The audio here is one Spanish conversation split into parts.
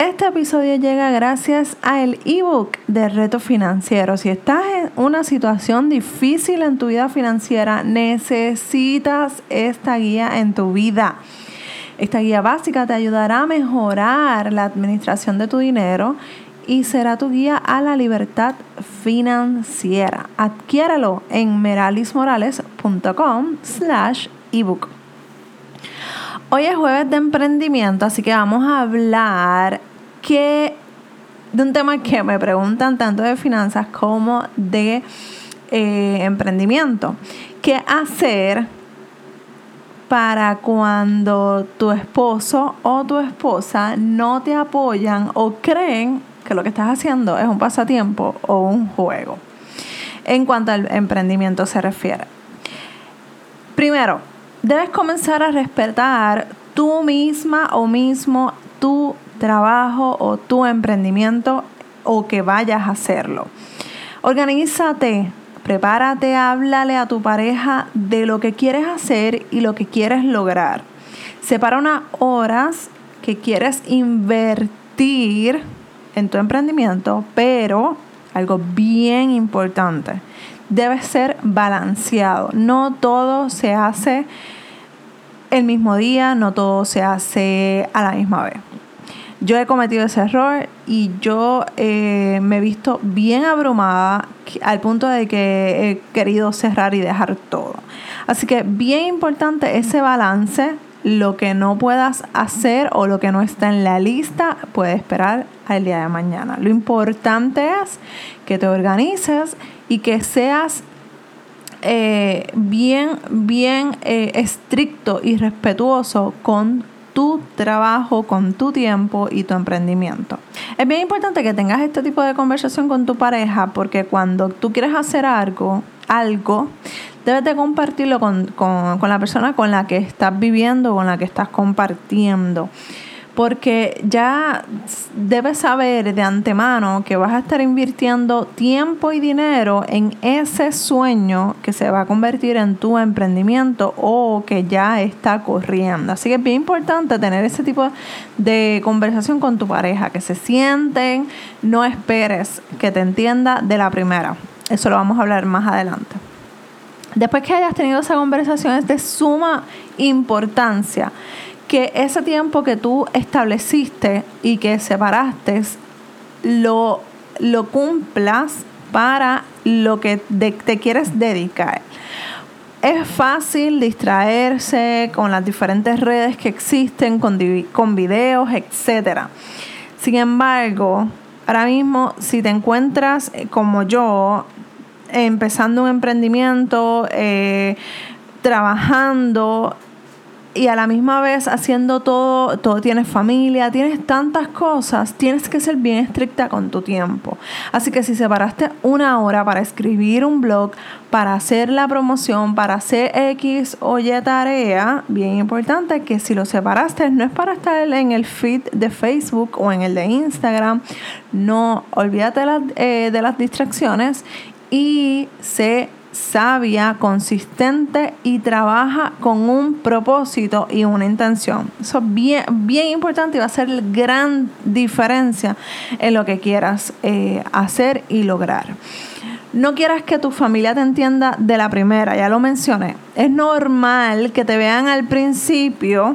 Este episodio llega gracias al ebook de Reto Financiero. Si estás en una situación difícil en tu vida financiera, necesitas esta guía en tu vida. Esta guía básica te ayudará a mejorar la administración de tu dinero y será tu guía a la libertad financiera. Adquiéralo en meralismorales.com slash ebook. Hoy es jueves de emprendimiento, así que vamos a hablar de un tema que me preguntan tanto de finanzas como de eh, emprendimiento. ¿Qué hacer para cuando tu esposo o tu esposa no te apoyan o creen que lo que estás haciendo es un pasatiempo o un juego? En cuanto al emprendimiento se refiere. Primero, debes comenzar a respetar tú misma o mismo tu trabajo o tu emprendimiento o que vayas a hacerlo. Organízate, prepárate, háblale a tu pareja de lo que quieres hacer y lo que quieres lograr. Separa unas horas que quieres invertir en tu emprendimiento, pero algo bien importante, debe ser balanceado. No todo se hace el mismo día, no todo se hace a la misma vez. Yo he cometido ese error y yo eh, me he visto bien abrumada al punto de que he querido cerrar y dejar todo. Así que bien importante ese balance. Lo que no puedas hacer o lo que no está en la lista puede esperar al día de mañana. Lo importante es que te organices y que seas eh, bien, bien eh, estricto y respetuoso con tu trabajo, con tu tiempo y tu emprendimiento. Es bien importante que tengas este tipo de conversación con tu pareja porque cuando tú quieres hacer algo, algo, debes de compartirlo con, con la persona con la que estás viviendo, con la que estás compartiendo porque ya debes saber de antemano que vas a estar invirtiendo tiempo y dinero en ese sueño que se va a convertir en tu emprendimiento o que ya está corriendo. Así que es bien importante tener ese tipo de conversación con tu pareja, que se sienten, no esperes que te entienda de la primera. Eso lo vamos a hablar más adelante. Después que hayas tenido esa conversación es de suma importancia que ese tiempo que tú estableciste y que separaste lo, lo cumplas para lo que te quieres dedicar. Es fácil distraerse con las diferentes redes que existen, con, con videos, etc. Sin embargo, ahora mismo, si te encuentras eh, como yo, empezando un emprendimiento, eh, trabajando, y a la misma vez haciendo todo, todo tienes familia, tienes tantas cosas, tienes que ser bien estricta con tu tiempo. Así que si separaste una hora para escribir un blog, para hacer la promoción, para hacer X o Y tarea, bien importante que si lo separaste no es para estar en el feed de Facebook o en el de Instagram, no, olvídate de las, eh, de las distracciones y se sabia, consistente y trabaja con un propósito y una intención. Eso es bien, bien importante y va a ser gran diferencia en lo que quieras eh, hacer y lograr. No quieras que tu familia te entienda de la primera, ya lo mencioné. Es normal que te vean al principio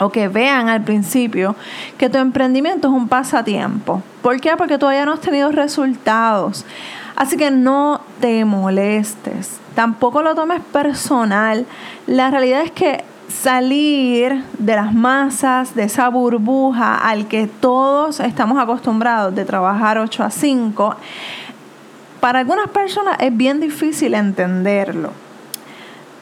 o que vean al principio que tu emprendimiento es un pasatiempo. ¿Por qué? Porque todavía no has tenido resultados. Así que no te molestes, tampoco lo tomes personal. La realidad es que salir de las masas, de esa burbuja al que todos estamos acostumbrados de trabajar 8 a 5, para algunas personas es bien difícil entenderlo.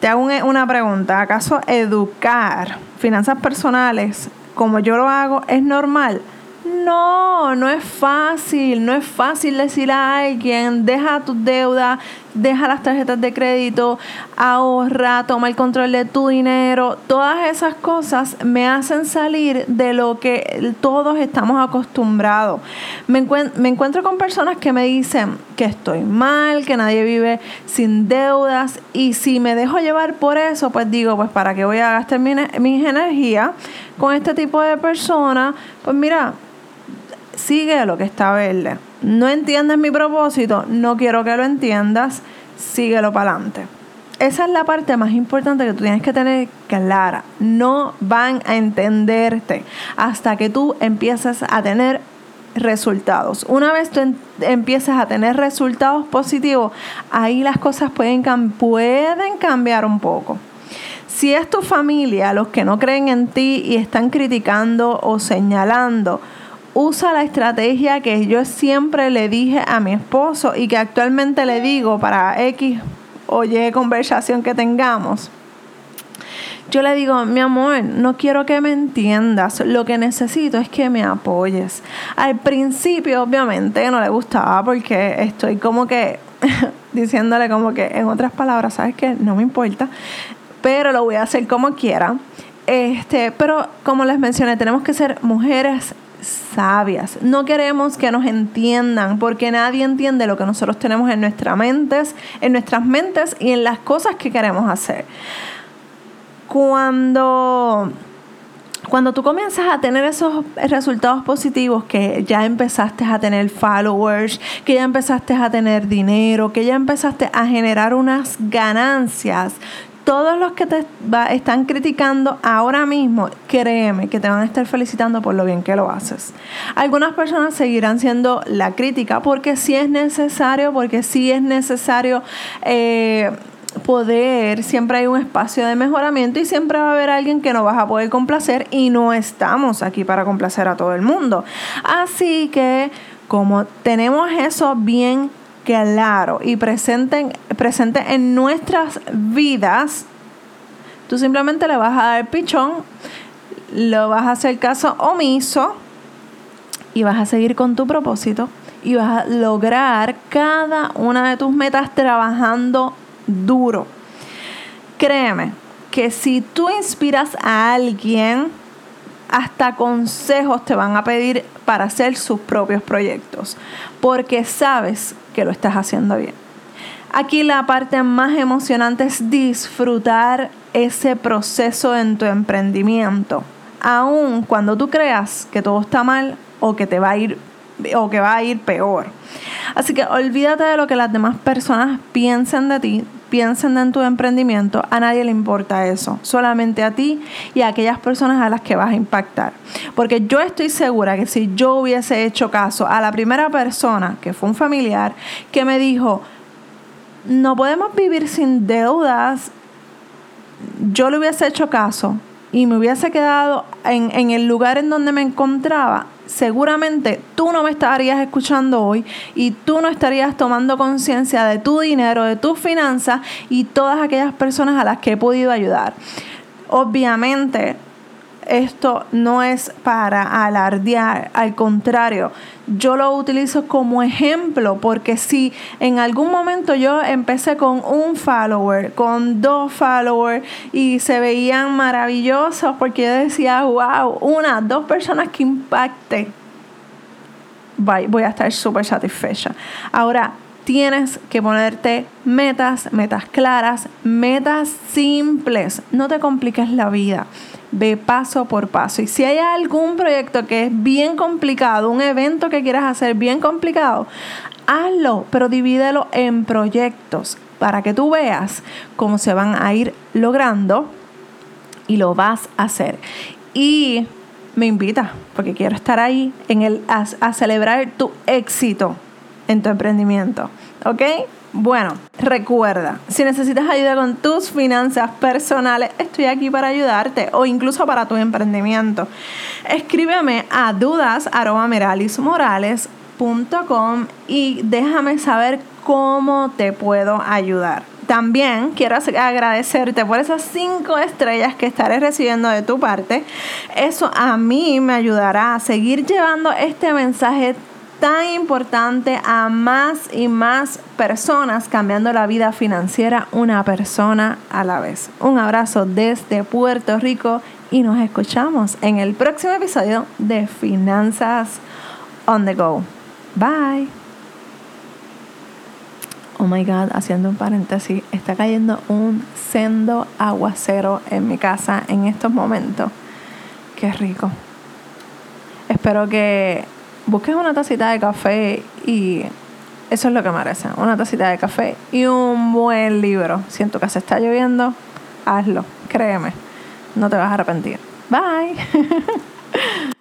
Te hago una pregunta, ¿acaso educar finanzas personales como yo lo hago es normal? No, no es fácil, no es fácil decir a alguien, deja tus deudas, deja las tarjetas de crédito, ahorra, toma el control de tu dinero. Todas esas cosas me hacen salir de lo que todos estamos acostumbrados. Me, encuentro con personas que me dicen que estoy mal, que nadie vive sin deudas y si me dejo llevar por eso, pues digo, pues para qué voy a gastar mi, mis energías con este tipo de personas, pues mira, sigue lo que está verde. No entiendes mi propósito, no quiero que lo entiendas, síguelo para adelante. Esa es la parte más importante que tú tienes que tener clara. No van a entenderte hasta que tú empieces a tener resultados. Una vez tú empieces a tener resultados positivos, ahí las cosas pueden, pueden cambiar un poco. Si es tu familia los que no creen en ti y están criticando o señalando, usa la estrategia que yo siempre le dije a mi esposo y que actualmente le digo para X o Y conversación que tengamos. Yo le digo, mi amor, no quiero que me entiendas, lo que necesito es que me apoyes. Al principio, obviamente, no le gustaba porque estoy como que diciéndole como que en otras palabras, ¿sabes qué? No me importa, pero lo voy a hacer como quiera. Este, pero como les mencioné, tenemos que ser mujeres sabias. No queremos que nos entiendan porque nadie entiende lo que nosotros tenemos en nuestras mentes, en nuestras mentes y en las cosas que queremos hacer. Cuando cuando tú comienzas a tener esos resultados positivos, que ya empezaste a tener followers, que ya empezaste a tener dinero, que ya empezaste a generar unas ganancias, todos los que te están criticando ahora mismo, créeme que te van a estar felicitando por lo bien que lo haces. Algunas personas seguirán siendo la crítica porque sí es necesario, porque sí es necesario. Eh, poder, siempre hay un espacio de mejoramiento y siempre va a haber alguien que no vas a poder complacer y no estamos aquí para complacer a todo el mundo. Así que como tenemos eso bien claro y presente, presente en nuestras vidas, tú simplemente le vas a dar pichón, lo vas a hacer caso omiso y vas a seguir con tu propósito y vas a lograr cada una de tus metas trabajando duro. Créeme que si tú inspiras a alguien, hasta consejos te van a pedir para hacer sus propios proyectos, porque sabes que lo estás haciendo bien. Aquí la parte más emocionante es disfrutar ese proceso en tu emprendimiento, aun cuando tú creas que todo está mal o que te va a ir o que va a ir peor. Así que olvídate de lo que las demás personas piensen de ti, piensen en tu emprendimiento, a nadie le importa eso, solamente a ti y a aquellas personas a las que vas a impactar. Porque yo estoy segura que si yo hubiese hecho caso a la primera persona, que fue un familiar, que me dijo, no podemos vivir sin deudas, yo le hubiese hecho caso y me hubiese quedado en, el lugar en donde me encontraba, seguramente tú no me estarías escuchando hoy y tú no estarías tomando conciencia de tu dinero, de tus finanzas y todas aquellas personas a las que he podido ayudar. Obviamente, esto no es para alardear, al contrario, yo lo utilizo como ejemplo porque si en algún momento yo empecé con un follower, con dos followers y se veían maravillosos porque yo decía, wow, una, dos personas que impacte, voy a estar súper satisfecha. Ahora, tienes que ponerte metas, metas claras, metas simples. No te compliques la vida. Ve paso por paso. Y si hay algún proyecto que es bien complicado, un evento que quieras hacer bien complicado, hazlo, pero divídelo en proyectos para que tú veas cómo se van a ir logrando y lo vas a hacer. Y me invita, porque quiero estar ahí en el, a celebrar tu éxito en tu emprendimiento. ¿Ok? Bueno, recuerda, si necesitas ayuda con tus finanzas personales, estoy aquí para ayudarte o incluso para tu emprendimiento. Escríbeme a dudas.meralismorales.com y déjame saber cómo te puedo ayudar. También quiero agradecerte por esas cinco estrellas que estaré recibiendo de tu parte. Eso a mí me ayudará a seguir llevando este mensaje tan importante a más y más personas cambiando la vida financiera una persona a la vez. Un abrazo desde Puerto Rico y nos escuchamos en el próximo episodio de Finanzas on the Go. Bye. Oh my God, haciendo un paréntesis, está cayendo un sendo aguacero en mi casa en estos momentos. Qué rico. Espero que busques una tacita de café y eso es lo que merece. Una tacita de café y un buen libro. Siento que se está lloviendo, hazlo, créeme. No te vas a arrepentir. Bye.